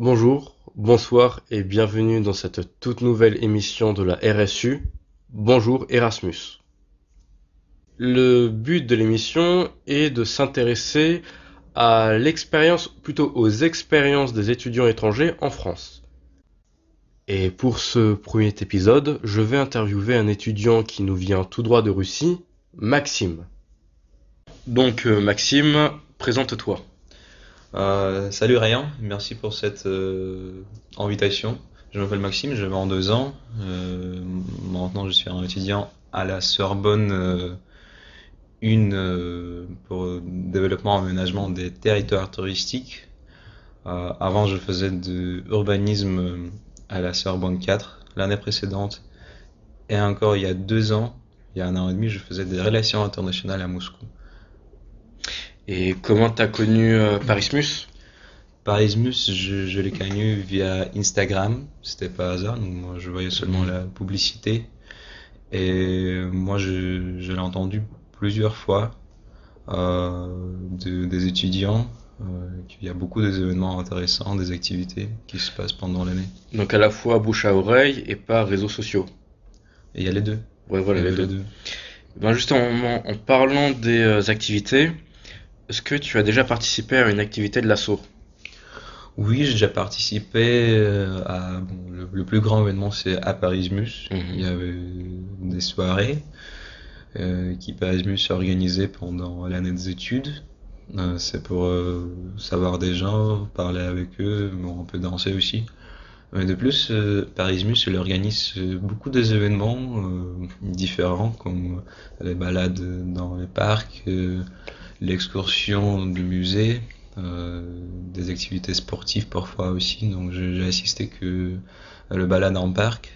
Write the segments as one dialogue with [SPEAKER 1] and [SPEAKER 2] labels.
[SPEAKER 1] Bonjour, bonsoir et bienvenue dans cette toute nouvelle émission de la RSU. Bonjour Erasmus. Le but de l'émission est de s'intéresser à l'expérience, plutôt aux expériences des étudiants étrangers en France. Et pour ce premier épisode, je vais interviewer un étudiant qui nous vient tout droit de Russie, Maxime. Donc euh, Maxime, présente-toi.
[SPEAKER 2] Euh, salut Ryan, merci pour cette euh, invitation. Je m'appelle Maxime, j'ai 22 ans. Euh, maintenant, je suis un étudiant à la Sorbonne, une pour développement et aménagement des territoires touristiques. Avant, je faisais de l'urbanisme à la Sorbonne 4 l'année précédente. Et encore il y a deux ans, il y a un an et demi, je faisais des relations internationales à Moscou.
[SPEAKER 1] Et comment t'as connu euh, Parismus?
[SPEAKER 2] Parismus, je, je l'ai connu via Instagram, c'était pas hasard, donc moi je voyais seulement la publicité. Et moi je, je l'ai entendu plusieurs fois euh, de- des étudiants, euh, qu'il y a beaucoup d'événements intéressants, des activités qui se passent pendant l'année.
[SPEAKER 1] Donc à la fois bouche à oreille et par réseaux sociaux.
[SPEAKER 2] Et il y a les deux.
[SPEAKER 1] Ouais, voilà les deux. Ben justement, en parlant des euh, activités, est-ce que tu as déjà participé à une activité de l'assaut?
[SPEAKER 2] Oui, j'ai déjà participé euh, à bon, le, le plus grand événement, c'est à Parismus.
[SPEAKER 1] Mhm.
[SPEAKER 2] Il y avait des soirées euh, qui Parismus organisait pendant l'année des études. Euh, c'est pour euh, savoir des gens, parler avec eux, bon, un peu danser aussi. Mais de plus, Parismus il organise beaucoup des événements différents, comme les balades dans les parcs, l'excursion du musée euh, des activités sportives parfois aussi. Donc j'ai assisté que à le balade en parc,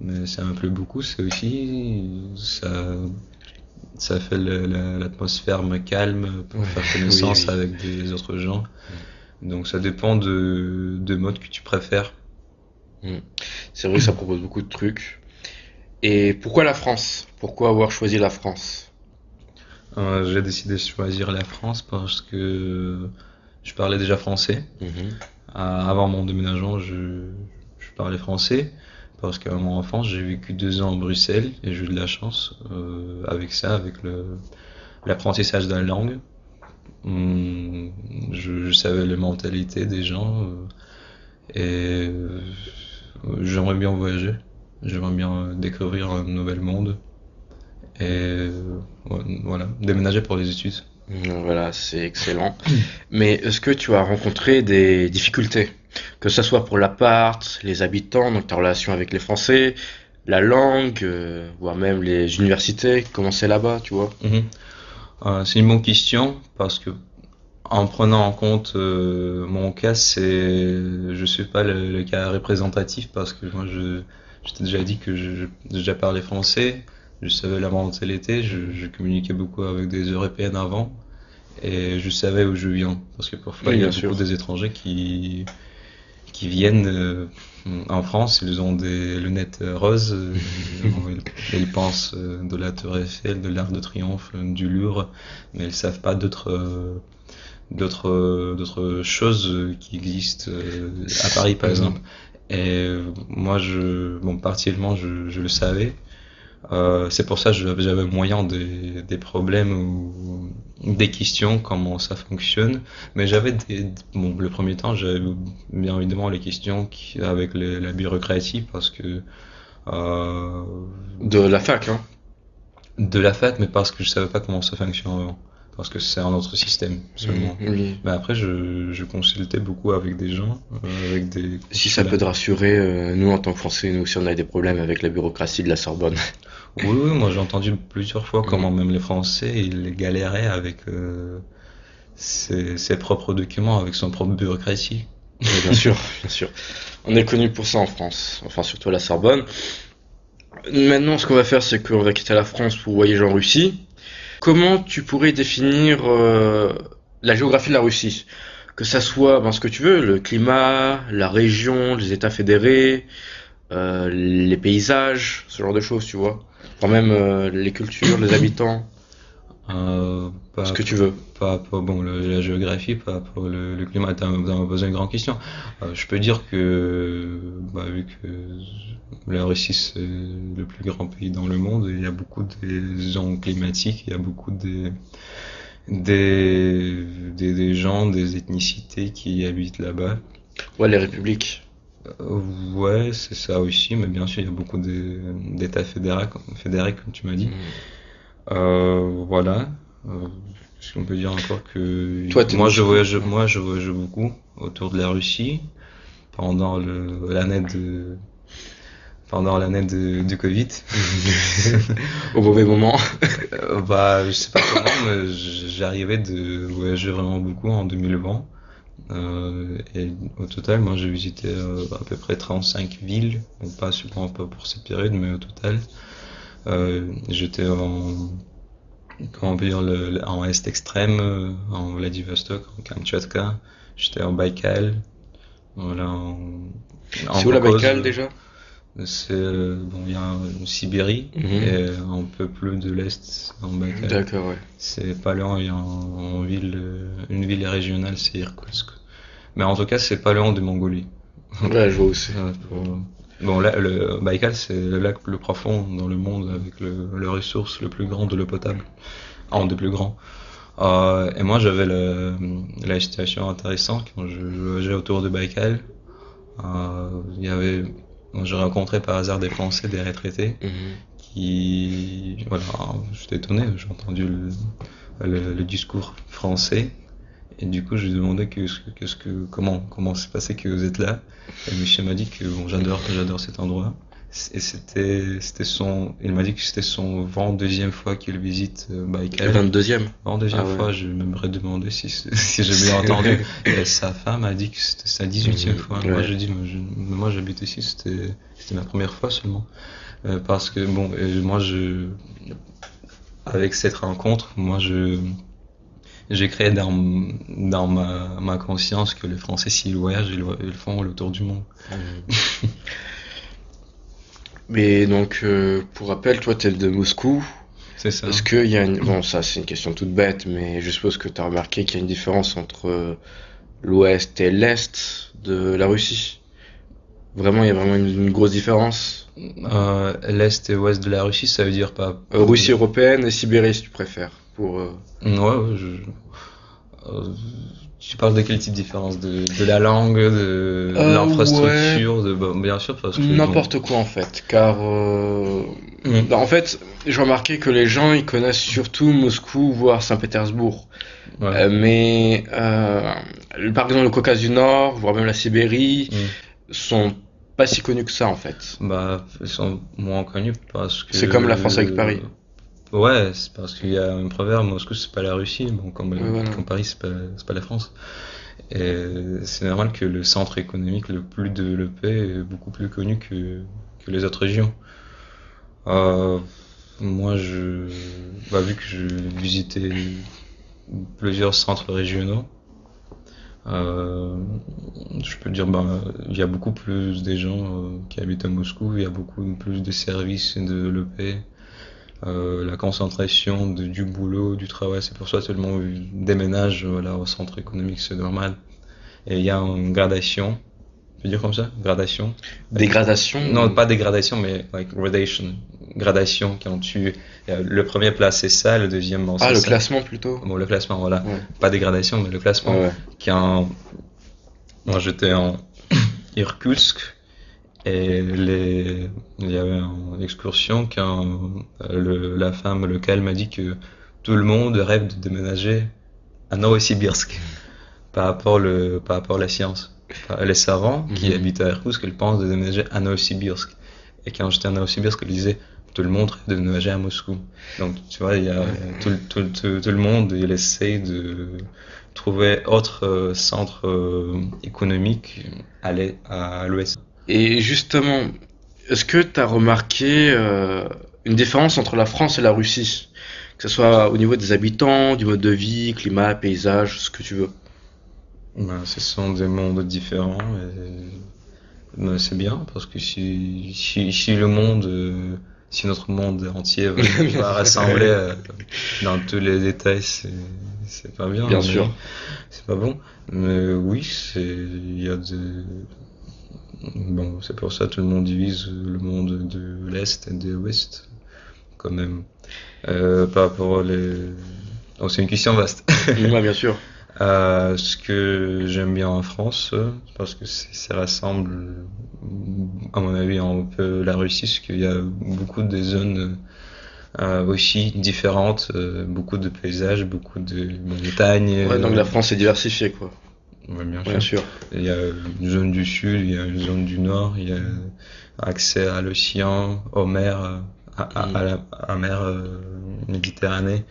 [SPEAKER 2] mais ça me plaît beaucoup. C'est aussi ça ça fait l'atmosphère me calme pour
[SPEAKER 1] Ouais,
[SPEAKER 2] faire connaissance
[SPEAKER 1] oui, oui.
[SPEAKER 2] avec des autres gens. Donc ça dépend de de mode que tu préfères.
[SPEAKER 1] C'est vrai que ça propose beaucoup de trucs. Et pourquoi la France? Pourquoi avoir choisi la France?
[SPEAKER 2] Euh, j'ai décidé de choisir la France parce que je parlais déjà français.
[SPEAKER 1] Mhm.
[SPEAKER 2] Euh, Avant mon déménagement, je, je parlais français parce qu'à mon enfance, j'ai vécu deux ans à Bruxelles et j'ai eu de la chance euh, avec ça, avec l'apprentissage de la langue. Hum, Je, je savais les mentalités des gens euh, et euh, j'aimerais bien voyager. J'aimerais bien découvrir un nouvel monde et voilà, déménager pour les études.
[SPEAKER 1] Mm, Voilà, c'est excellent. Mais est-ce que tu as rencontré des difficultés? Que ce soit pour l'appart, les habitants, donc ta relation avec les Français, la langue, euh, voire même les universités, comment c'est là-bas, tu vois?
[SPEAKER 2] Mhm. Euh, c'est une bonne question parce que en prenant en compte euh, mon cas, c'est je suis pas le, le cas représentatif parce que moi je je t'ai déjà dit que je, je- j'ai déjà parlé français, je savais la mentalité, je, je communiquais beaucoup avec des Européennes avant et je savais où je viens parce que parfois
[SPEAKER 1] Oui,
[SPEAKER 2] il y a beaucoup
[SPEAKER 1] sûr.
[SPEAKER 2] des étrangers qui qui viennent euh, en France, ils ont des lunettes roses, euh, ils, ils pensent euh, de la Tour Eiffel, de l'Arc de Triomphe, du Louvre, mais ils savent pas d'autres d'autres d'autres choses qui existent à Paris par
[SPEAKER 1] Mhm.
[SPEAKER 2] exemple. Et moi, je, bon, partiellement, je, je le savais. Euh, c'est pour ça que j'avais moyen des, des problèmes ou des questions, comment ça fonctionne. Mais j'avais des, bon, le premier temps, j'avais bien évidemment les questions qui, avec les- la bureaucratie parce que euh,
[SPEAKER 1] De la fac, hein?
[SPEAKER 2] de la fac, mais parce que je savais pas comment ça fonctionne avant. Parce que c'est un autre système seulement.
[SPEAKER 1] Oui.
[SPEAKER 2] Mais après, je, je consultais beaucoup avec des gens, euh, avec des
[SPEAKER 1] Si ça peut te rassurer, euh, nous en tant que Français, nous aussi on a des problèmes avec la bureaucratie de la Sorbonne.
[SPEAKER 2] Oui, oui, moi j'ai entendu plusieurs fois comment même les Français, ils galéraient avec euh, ses, ses propres documents, avec son propre bureaucratie.
[SPEAKER 1] Oui, bien sûr, bien sûr. On est connu pour ça en France, enfin surtout à la Sorbonne. Maintenant, ce qu'on va faire, c'est qu'on va quitter la France pour voyager en Russie. Comment tu pourrais définir euh, la géographie de la Russie? Que ça soit ben, ce que tu veux, le climat, la région, les États fédérés, euh, les paysages, ce genre de choses, tu vois. Quand même euh, les cultures, les habitants.
[SPEAKER 2] Euh, pas
[SPEAKER 1] Ce que tu veux.
[SPEAKER 2] Pas pour bon, le- la géographie, pas pour le, le climat. T'as t'as posé une grande question. Euh, je peux dire que, bah, vu que la Russie c'est le plus grand pays dans le monde, il y a beaucoup des zones climatiques, il y a beaucoup des, des, des, des gens, des ethnicités qui habitent là-bas.
[SPEAKER 1] Ouais, les républiques.
[SPEAKER 2] Euh, ouais, c'est ça aussi, mais bien sûr, il y a beaucoup d'États fédérés, fédérés, comme tu m'as dit. Euh, voilà. Euh, Est-ce qu'on peut dire encore que
[SPEAKER 1] Toi,
[SPEAKER 2] moi je voyage, moi je voyage beaucoup autour de la Russie pendant le l'année de pendant l'année de, du Covid.
[SPEAKER 1] Au mauvais moment.
[SPEAKER 2] Euh, bah, je sais pas comment, mais j'arrivais de voyager vraiment beaucoup en 2020. Euh, et au total, moi j'ai visité euh, à peu près 35 villes, bon, pas sûrement pas pour cette période, mais au total. Euh, j'étais en, comment dire, le, en Est extrême, euh, en Vladivostok, en Kamtchatka. J'étais en Baïkal, voilà, en, en
[SPEAKER 1] C'est où la. Baïkal déjà?
[SPEAKER 2] C'est, euh, bon, il y a en Sibérie,
[SPEAKER 1] Mhm.
[SPEAKER 2] et un peu plus de l'Est, en Baïkal.
[SPEAKER 1] D'accord, ouais.
[SPEAKER 2] C'est pas loin, il y a en, ville, une ville régionale, c'est Irkoutsk. Mais en tout cas, c'est pas loin de Mongolie.
[SPEAKER 1] Ouais, je vois aussi.
[SPEAKER 2] Pour- Bon, là, le Baïkal, c'est le lac le plus profond dans le monde avec le, le ressource le plus grand de l'eau potable. Un des plus grands. Euh, et moi, j'avais le- la situation intéressante quand je voyageais autour de Baïkal. Euh, il y avait, j'ai rencontré par hasard des Français, des retraités,
[SPEAKER 1] Mhm.
[SPEAKER 2] qui, voilà, j'étais étonné, j'ai entendu le, le, le discours français. Et du coup, je lui ai demandé que, qu'est-ce que, comment, comment s'est passé que vous êtes là. Et le monsieur m'a dit que bon, j'adore, j'adore cet endroit. Et c'était, c'était son, il m'a dit que c'était son 22e fois qu'il visite euh, Baïkal.
[SPEAKER 1] 22e.
[SPEAKER 2] 22e
[SPEAKER 1] Ah ouais.
[SPEAKER 2] fois, je m'aimerais demander si, si j'ai bien entendu. Et sa femme a dit que c'était sa 18e
[SPEAKER 1] Mhm.
[SPEAKER 2] fois.
[SPEAKER 1] Ouais.
[SPEAKER 2] Moi, j'ai dit, moi, je- moi, j'habite ici, c'était, c'était ma première fois seulement. Euh, parce que, bon, et moi, je, avec cette rencontre, moi, je, j'ai créé dans, dans ma, ma conscience que les Français, s'ils voyagent, ils, ils font le tour du monde.
[SPEAKER 1] Mais donc, euh, pour rappel, toi, t'es de Moscou.
[SPEAKER 2] C'est ça.
[SPEAKER 1] Est-ce qu'il y a une... Bon, ça, c'est une question toute bête, mais je suppose que tu as remarqué qu'il y a une différence entre l'ouest et l'est de la Russie. Vraiment, il y a vraiment une, une grosse différence.
[SPEAKER 2] Euh, L'Est et Ouest de la Russie, ça veut dire pas.
[SPEAKER 1] Euh, Russie européenne et Sibérie, si tu préfères. Pour, euh,
[SPEAKER 2] Ouais, je... euh, tu parles de quel type de différence? De, de la langue, de, de
[SPEAKER 1] Euh,
[SPEAKER 2] l'infrastructure, de, bon, bien sûr, parce que.
[SPEAKER 1] N'importe quoi en fait, car euh,
[SPEAKER 2] Mm.
[SPEAKER 1] bah, en fait, j'ai remarqué que les gens ils connaissent surtout Moscou, voire Saint-Pétersbourg.
[SPEAKER 2] ouais.
[SPEAKER 1] Euh, mais par exemple le Caucase du Nord, voire même la Sibérie,
[SPEAKER 2] Mm.
[SPEAKER 1] sont pas si connus que ça en fait.
[SPEAKER 2] Bah, ils sont moins connus parce que.
[SPEAKER 1] C'est comme la France avec Paris.
[SPEAKER 2] Ouais, c'est parce qu'il y a un proverbe, Moscou c'est pas la Russie, bon, comme,
[SPEAKER 1] Ouais, voilà.
[SPEAKER 2] comme Paris c'est pas, c'est pas la France. Et c'est normal que le centre économique le plus développé est beaucoup plus connu que, que les autres régions. Euh, moi, je, bah, vu que je visitais plusieurs centres régionaux, euh, je peux dire, ben, il y a beaucoup plus de gens euh, qui habitent à Moscou, il y a beaucoup plus de services développés, euh, la concentration de, du boulot, du travail, c'est pour ça que tout le monde déménage voilà, au centre économique, c'est normal. Et il y a une gradation, on peut dire comme ça, gradation.
[SPEAKER 1] Dégradation.
[SPEAKER 2] Non, pas dégradation, mais like gradation. Gradation, quand tu, euh, le premier place c'est ça, le deuxième
[SPEAKER 1] Ah, le
[SPEAKER 2] ça.
[SPEAKER 1] classement plutôt.
[SPEAKER 2] Bon, le classement, voilà.
[SPEAKER 1] Ouais.
[SPEAKER 2] Pas dégradation, mais le classement.
[SPEAKER 1] Ouais, ouais.
[SPEAKER 2] Quand moi j'étais en Irkoutsk et les... il y avait une excursion quand euh, le... la femme locale m'a dit que tout le monde rêve de déménager à Novosibirsk par rapport, le... par rapport à la science. Les savants qui
[SPEAKER 1] Mhm.
[SPEAKER 2] habitent à Irkoutsk, ils pensent de déménager à Novosibirsk. Et quand j'étais à Novosibirsk, ils disaient tout le monde rêve de déménager à Moscou. Donc tu vois, il y a tout, le- tout, tout, tout le monde, il essaye de trouver autre euh, centre euh, économique à l'ouest.
[SPEAKER 1] Et justement, est-ce que tu as remarqué euh, une différence entre la France et la Russie? Que ce soit au niveau des habitants, du mode de vie, climat, paysage, ce que tu veux.
[SPEAKER 2] Ben, ce sont des mondes différents et ben, c'est bien parce que si, si, si le monde euh, si notre monde entier va, rassembler euh, dans tous les détails, c'est pas bien.
[SPEAKER 1] Bien sûr.
[SPEAKER 2] C'est pas bon. Mais oui, il y a des bon, c'est pour ça que tout le monde divise le monde de l'est et de l'ouest quand même. Euh, par rapport les donc c'est une question vaste.
[SPEAKER 1] oui, bien sûr.
[SPEAKER 2] Euh, ce que j'aime bien en France, parce que ça rassemble, à mon avis, un peu la Russie, parce qu'il y a beaucoup de zones euh, aussi différentes, euh, beaucoup de paysages, beaucoup de montagnes.
[SPEAKER 1] Ouais, donc la France est diversifiée, quoi.
[SPEAKER 2] Bien, sûr. Il y a une zone du sud, il y a une zone du nord, il y a accès à l'océan, aux mers, à, à, à la à mer Méditerranée.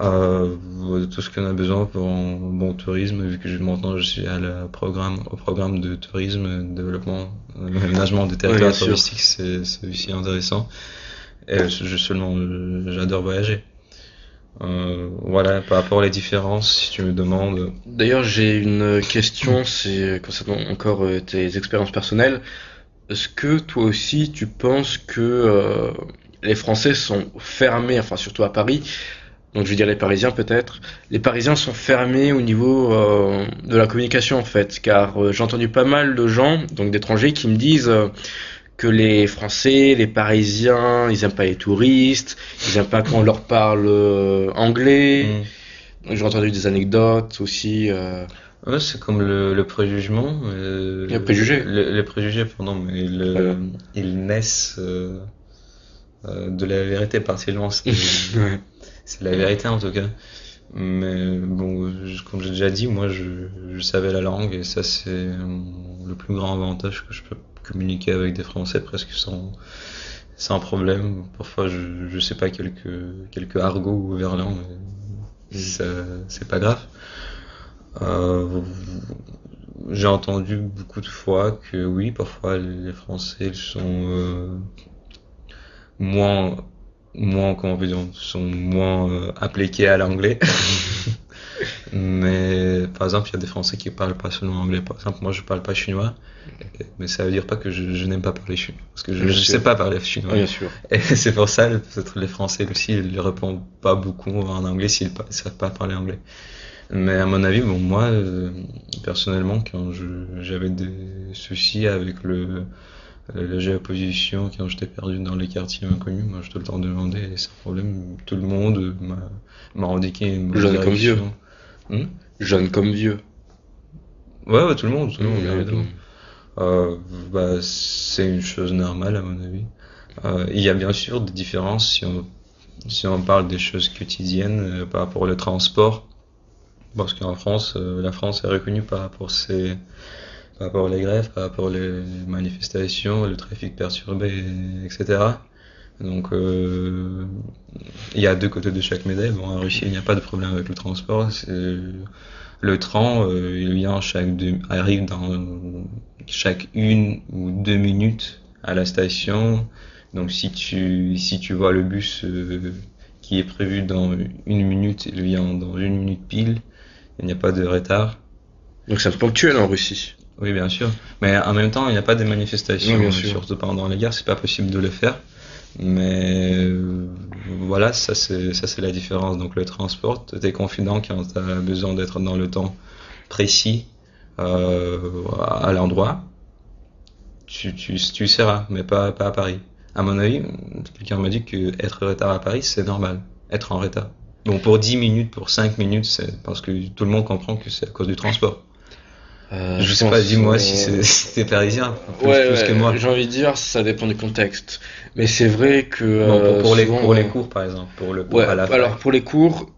[SPEAKER 2] Euh, tout ce qu'on a besoin pour un bon tourisme, vu que maintenant je suis à la programme, au programme de tourisme, développement, aménagement des territoires touristiques, c'est aussi intéressant. Et je, seulement, j'adore voyager. Euh, voilà, par rapport aux différences, si tu me demandes.
[SPEAKER 1] D'ailleurs, j'ai une question, c'est concernant encore euh, tes expériences personnelles. Est-ce que toi aussi, tu penses que euh, les Français sont fermés, enfin surtout à Paris, donc je veux dire les Parisiens peut-être. Les Parisiens sont fermés au niveau euh, de la communication en fait, car j'ai entendu pas mal de gens, donc d'étrangers, qui me disent que les Français, les Parisiens, ils aiment pas les touristes, ils aiment pas quand on leur parle anglais. Mm. J'ai entendu des anecdotes aussi.
[SPEAKER 2] Ouais, c'est comme le, le préjugement.
[SPEAKER 1] le préjugé.
[SPEAKER 2] Le, préjugé, pardon, mais le, ils naissent de la vérité partiellement. ouais. C'est la vérité en tout cas. Mais bon, comme j'ai déjà dit, moi je, je, savais la langue et ça c'est le plus grand avantage que je peux communiquer avec des Français presque sans, problème. Parfois je, je sais pas quelques, quelques argots ou verlan, mais c'est pas grave. Euh, j'ai entendu beaucoup de fois que oui, parfois les Français sont euh, moins moins, comment dire, sont moins appliqués à l'anglais. mais par exemple, il y a des Français qui parlent pas seulement anglais. Par exemple, moi, je parle pas chinois, mais ça veut dire pas que je, je n'aime pas parler chinois, parce que je, ne sais pas parler chinois.
[SPEAKER 1] Bien sûr.
[SPEAKER 2] Et c'est pour ça, peut-être les Français aussi, ils répondent pas beaucoup en anglais s'ils ne savent pas parler anglais. Mais à mon avis, bon, moi, euh, personnellement, quand j'avais des soucis avec le la géoposition quand j'étais perdu dans les quartiers inconnus, moi je te le temps demandé et sans problème, tout le monde m'a indiqué
[SPEAKER 1] une comme vieux. Hmm Jeune comme vieux.
[SPEAKER 2] Ouais, ouais, tout le monde, tout le monde, Euh, bah, c'est une chose normale à mon avis. Euh, il y a bien sûr des différences si on, si on parle des choses quotidiennes euh, par rapport au transport. Parce qu'en France, la France est reconnue par rapport ses par rapport aux grèves, par rapport aux manifestations, le trafic perturbé, etc. Donc euh, il y a deux côtés de chaque médaille. Bon, en Russie, il n'y a pas de problème avec le transport. Le train, euh, il vient chaque deux, arrive dans chaque une ou deux minutes à la station. Donc si tu si tu vois le bus euh, qui est prévu dans une minute, il vient dans une minute pile. Il n'y a pas de retard.
[SPEAKER 1] Donc c'est ponctuel en Russie.
[SPEAKER 2] Oui, bien sûr. Mais en même temps, il n'y a pas de manifestations, surtout pendant les guerres, c'est pas possible de le faire. Mais euh, voilà, ça c'est la différence. Donc le transport, tu es confident quand tu as besoin d'être dans le temps précis euh, à l'endroit, tu, tu, tu seras, mais pas, pas à Paris. À mon avis, quelqu'un m'a dit que être en retard à Paris, c'est normal. Être en retard. Bon, pour 10 minutes, pour 5 minutes, c'est parce que tout le monde comprend que c'est à cause du transport. Euh, je sais pas, dis-moi si c'était parisien,
[SPEAKER 1] plus, que moi. J'ai envie de dire, ça dépend du contexte. Mais c'est vrai que.
[SPEAKER 2] pour, les, pour les cours, par exemple. Pour le
[SPEAKER 1] ouais, alors, pour les cours,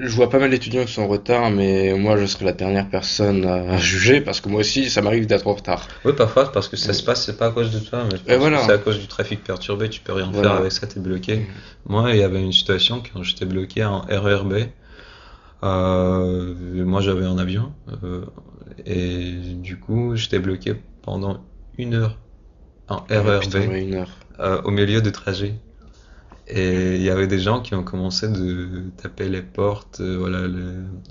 [SPEAKER 1] je vois pas mal d'étudiants qui sont en retard, mais moi, je serai la dernière personne à juger parce que moi aussi, ça m'arrive d'être en retard.
[SPEAKER 2] Oui, parfois, parce que ça se passe, c'est pas à cause de toi, mais c'est à cause du trafic perturbé, tu peux rien faire avec ça, t'es bloqué. Moi, il y avait une situation quand j'étais bloqué en RERB. Euh, moi, j'avais un avion. Euh, et du coup, j'étais bloqué pendant une heure en ah, RERB euh, au milieu de trajet. Et il y avait des gens qui ont commencé de taper les portes, euh, voilà,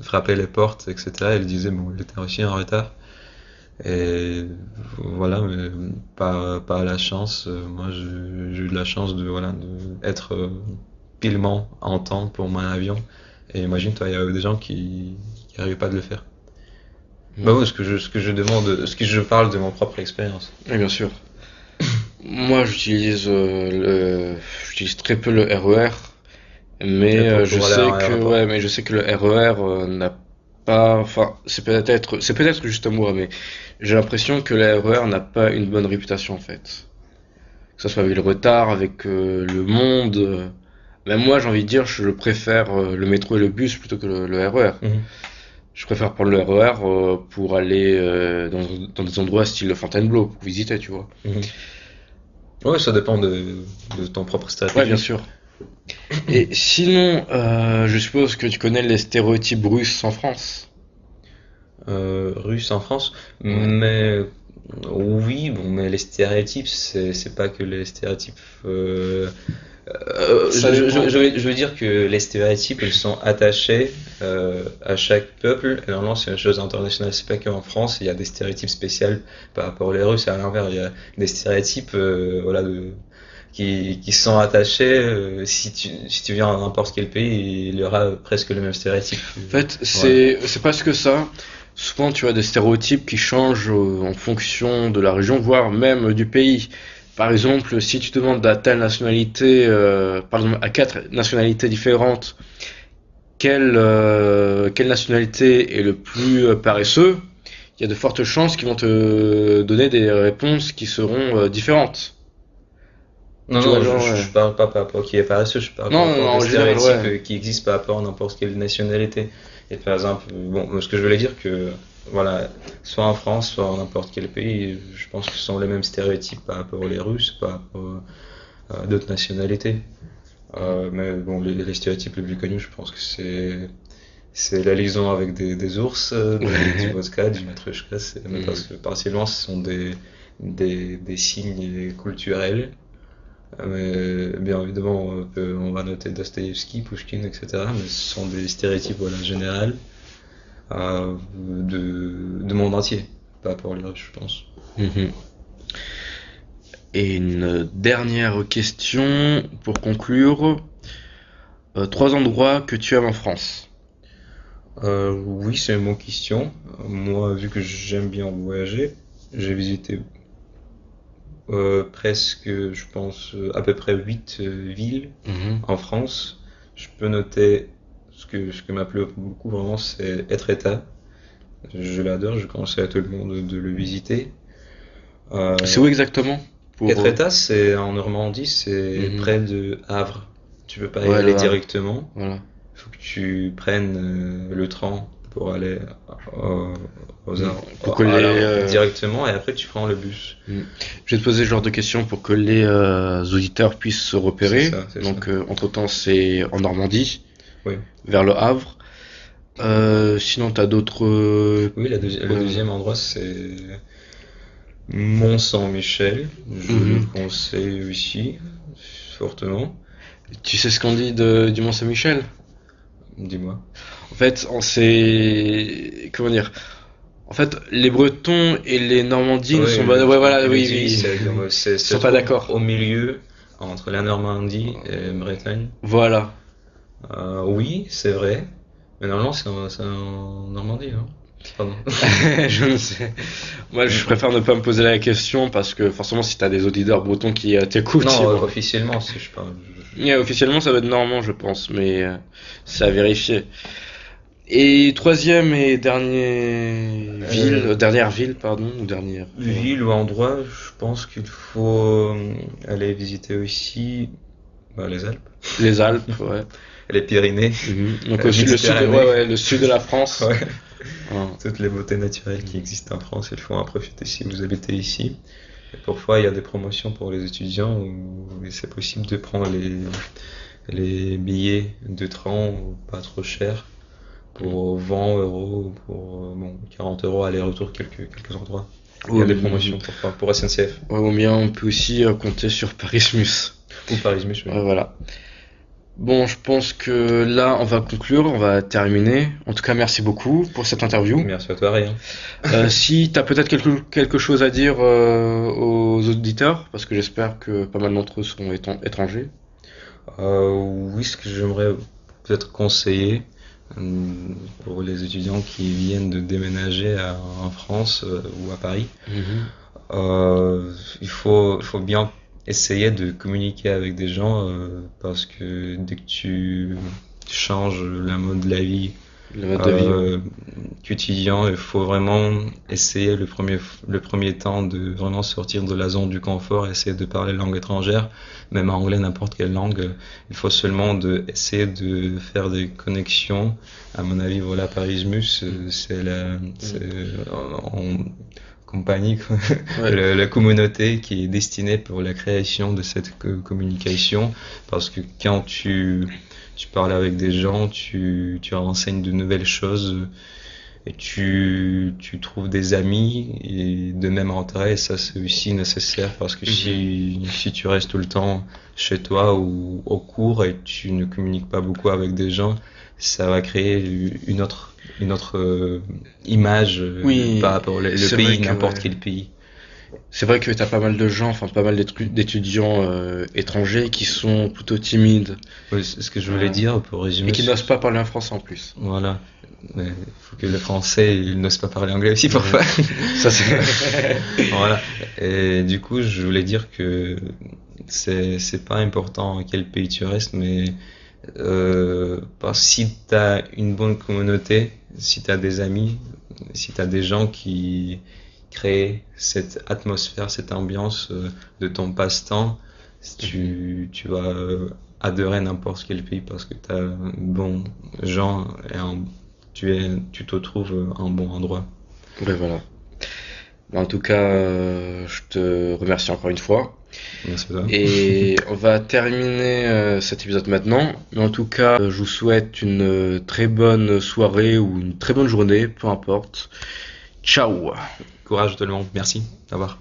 [SPEAKER 2] frapper les portes, etc. Et ils disaient, bon, il était aussi en retard. Et voilà, mais par, par la chance, euh, moi j'ai eu de la chance de voilà de être euh, pilement en temps pour mon avion. Et imagine, toi, il y a des gens qui qui n'arrivent pas de le faire. Bah oui, ce que je, ce que je demande, ce que je parle de mon propre expérience.
[SPEAKER 1] Oui, bien sûr. Moi, j'utilise euh, le... j'utilise très peu le RER, mais
[SPEAKER 2] Et pour-
[SPEAKER 1] euh, je sais que ouais, mais je sais que le RER euh, n'a pas, enfin, c'est peut-être, c'est peut-être juste à moi, mais j'ai l'impression que le RER n'a pas une bonne réputation en fait. Que ce soit avec le retard, avec euh, le monde. Même moi, j'ai envie de dire, je préfère le métro et le bus plutôt que le, le RER. Je préfère prendre le RER euh, pour aller euh, dans, dans des endroits style Fontainebleau pour visiter, tu vois.
[SPEAKER 2] Mhm. Ouais, ça dépend de, de ton propre stratégie.
[SPEAKER 1] Ouais, bien sûr. Et sinon, euh, je suppose que tu connais les stéréotypes russes en France.
[SPEAKER 2] Euh, russe en France,
[SPEAKER 1] Ouais.
[SPEAKER 2] mais oui, bon, mais les stéréotypes, c'est pas que les stéréotypes. Euh, je,
[SPEAKER 1] dépend.
[SPEAKER 2] je- je veux, je veux dire que les stéréotypes, ils sont attachés euh, à chaque peuple. Et normalement, c'est une chose internationale. C'est pas qu'en France, il y a des stéréotypes spéciaux par rapport aux Russes. À l'inverse, il y a des stéréotypes, euh, voilà, de, qui, qui sont attachés. si tu, si tu viens dans n'importe quel pays, il y aura presque le même stéréotype.
[SPEAKER 1] En fait, c'est c'est pas ce que ça. Souvent, tu as des stéréotypes qui changent en fonction de la région, voire même du pays. Par exemple, si tu demandes à telle nationalité, euh, par exemple à quatre nationalités différentes, quelle, euh, quelle nationalité est le plus euh, paresseux, il y a de fortes chances qu'ils vont te donner des réponses qui seront euh, différentes.
[SPEAKER 2] Non, non,
[SPEAKER 1] vois, genre,
[SPEAKER 2] je- je parle pas par rapport à qui est paresseux, je parle
[SPEAKER 1] Non,
[SPEAKER 2] par rapport aux stéréotypes
[SPEAKER 1] ouais.
[SPEAKER 2] qui existent par rapport à n'importe quelle nationalité. Et par exemple, bon, ce que je voulais dire que, voilà, soit en France, soit en n'importe quel pays, je pense que ce sont les mêmes stéréotypes par rapport aux Russes, par rapport à d'autres nationalités. Euh, mais bon, les, les stéréotypes les plus connus, je pense que c'est c'est la liaison avec des, des ours, euh, du, du vodka, du mais
[SPEAKER 1] Mhm.
[SPEAKER 2] parce que partiellement ce sont des, des, des signes culturels. Euh, Mais bien évidemment, on, peut- on va noter Dostoïevski, Pushkin, etc. Mais ce sont des stéréotypes voilà, généraux euh, de monde entier, pas pour les Russes, je pense.
[SPEAKER 1] Mhm. Et une dernière question pour conclure. Euh, trois endroits que tu aimes en France.
[SPEAKER 2] Euh, oui, c'est une bonne question. Moi, vu que j'aime bien voyager, j'ai visité euh, presque, je pense, à peu près 8 villes
[SPEAKER 1] Mhm.
[SPEAKER 2] en France. Je peux noter ce que, ce que m'a plu beaucoup vraiment, c'est Etretat. Je l'adore, je conseille à tout le monde de le visiter. Euh,
[SPEAKER 1] C'est où exactement? Pour...
[SPEAKER 2] Etretat, c'est en Normandie, c'est
[SPEAKER 1] Mhm.
[SPEAKER 2] près de Havre. Tu peux pas y
[SPEAKER 1] Ouais,
[SPEAKER 2] aller directement.
[SPEAKER 1] Voilà.
[SPEAKER 2] Il faut que tu prennes euh, le train pour aller euh, aux
[SPEAKER 1] Pour
[SPEAKER 2] la-
[SPEAKER 1] euh,
[SPEAKER 2] directement et après tu prends le bus.
[SPEAKER 1] Je vais te poser ce genre de questions pour que les euh, auditeurs puissent se repérer.
[SPEAKER 2] Ça,
[SPEAKER 1] Donc, euh, entre-temps, c'est en Normandie,
[SPEAKER 2] Oui.
[SPEAKER 1] vers le Havre. Euh, sinon, t'as d'autres... euh,
[SPEAKER 2] Oui, la deuxi- le
[SPEAKER 1] Ouais.
[SPEAKER 2] deuxième endroit c'est Mont-Saint-Michel. Je
[SPEAKER 1] Mhm.
[SPEAKER 2] le conseille ici fortement.
[SPEAKER 1] Tu sais ce qu'on dit de, du Mont-Saint-Michel?
[SPEAKER 2] Dis-moi.
[SPEAKER 1] En fait, on s'est... Comment dire? En fait, les Bretons et les Normandines
[SPEAKER 2] Ouais,
[SPEAKER 1] sont... Ouais,
[SPEAKER 2] je-
[SPEAKER 1] voilà, oui, oui. Ils sont pas d'accord.
[SPEAKER 2] Au milieu entre la Normandie et Bretagne.
[SPEAKER 1] Voilà.
[SPEAKER 2] Euh, oui, c'est vrai. Mais normalement, c'est en, Normandie, hein. Pardon.
[SPEAKER 1] Je ne sais. Moi, je préfère ne pas me poser la question parce que forcément, si t'as des auditeurs bretons qui euh, t'écoutent,
[SPEAKER 2] Non, officiellement, si je parle.
[SPEAKER 1] Yeah, officiellement, ça va être normand, je pense, mais euh, c'est à vérifier. Et troisième et dernier ville,
[SPEAKER 2] Euh,
[SPEAKER 1] euh, dernière ville, pardon, ou dernière.
[SPEAKER 2] Ville ou endroit, je pense qu'il faut euh, aller visiter aussi bah, les Alpes,
[SPEAKER 1] Les Alpes, ouais.
[SPEAKER 2] les Pyrénées,
[SPEAKER 1] Mhm. Donc
[SPEAKER 2] Euh,
[SPEAKER 1] le sud,
[SPEAKER 2] Méditerranée.
[SPEAKER 1] ouais, ouais, le sud de la France.
[SPEAKER 2] ouais. Toutes les beautés naturelles qui existent en France, il faut en profiter si vous habitez ici. Et parfois, il y a des promotions pour les étudiants où c'est possible de prendre les, les billets de train pas trop chers pour 20 euros, pour euh, bon, 40 euros aller-retour quelques, quelques endroits. Il y a
[SPEAKER 1] Ou-
[SPEAKER 2] des promotions pour, pour SNCF
[SPEAKER 1] Ouais, ou bien on peut aussi euh, compter sur Parismus.
[SPEAKER 2] ou Parismus. oui.
[SPEAKER 1] Ouais, voilà. Bon, je pense que là, on va conclure, on va terminer. En tout cas, merci beaucoup pour cette interview.
[SPEAKER 2] Merci à toi, Ryan.
[SPEAKER 1] Euh, si tu as peut-être quelque, quelque chose à dire euh, aux auditeurs, parce que j'espère que pas mal d'entre eux sont étrangers.
[SPEAKER 2] Euh, oui, ce que j'aimerais peut-être conseiller euh, pour les étudiants qui viennent de déménager à- en France euh, ou à Paris, il faut, il faut bien essayer de communiquer avec des gens euh, parce que dès que tu changes la mode de la vie
[SPEAKER 1] Le mode de vie.
[SPEAKER 2] euh, quotidien, il faut vraiment essayer le premier, le premier temps de vraiment sortir de la zone du confort, essayer de parler langue étrangère, même en anglais, n'importe quelle langue. Il faut seulement de, essayer de faire des connexions. À mon avis, voilà, Parismus, euh, c'est la, en compagnie.
[SPEAKER 1] Ouais.
[SPEAKER 2] La communauté qui est destinée pour la création de cette co- communication. Parce que quand tu, tu parles avec des gens, tu, tu renseignes de nouvelles choses et tu, tu trouves des amis et de même intérêt. Et ça, c'est aussi nécessaire parce que si, si tu restes tout le temps chez toi ou au cours et tu ne communiques pas beaucoup avec des gens, ça va créer une autre, une autre euh, image euh,
[SPEAKER 1] Oui,
[SPEAKER 2] par rapport au le pays, n'importe
[SPEAKER 1] ouais.
[SPEAKER 2] quel pays.
[SPEAKER 1] C'est vrai que t'as pas mal de gens, enfin pas mal d'étudiants euh, étrangers qui sont plutôt timides
[SPEAKER 2] Oui, c'est ce que je voulais dire pour résumer.
[SPEAKER 1] et qui n'osent pas parler en français en plus.
[SPEAKER 2] Voilà. Il faut que le français, il n'ose pas parler anglais aussi parfois.
[SPEAKER 1] Ça c'est.
[SPEAKER 2] Voilà. Et du coup, je voulais dire que c'est pas important quel pays tu restes, mais euh, parce que si tu as une bonne communauté, si tu as des amis, si tu as des gens qui créent cette atmosphère, cette ambiance euh, de ton passe-temps, tu, tu vas euh, adorer n'importe quel pays parce que tu as bons gens et tu es, tu te trouves un bon endroit.
[SPEAKER 1] Ouais, voilà. En tout cas, euh, je te remercie encore une fois. Et on va terminer euh, cet épisode maintenant. Mais en tout cas, je vous souhaite une euh, très bonne soirée ou une très bonne journée, peu importe. Ciao!
[SPEAKER 2] Courage tout le monde. Merci. Au revoir.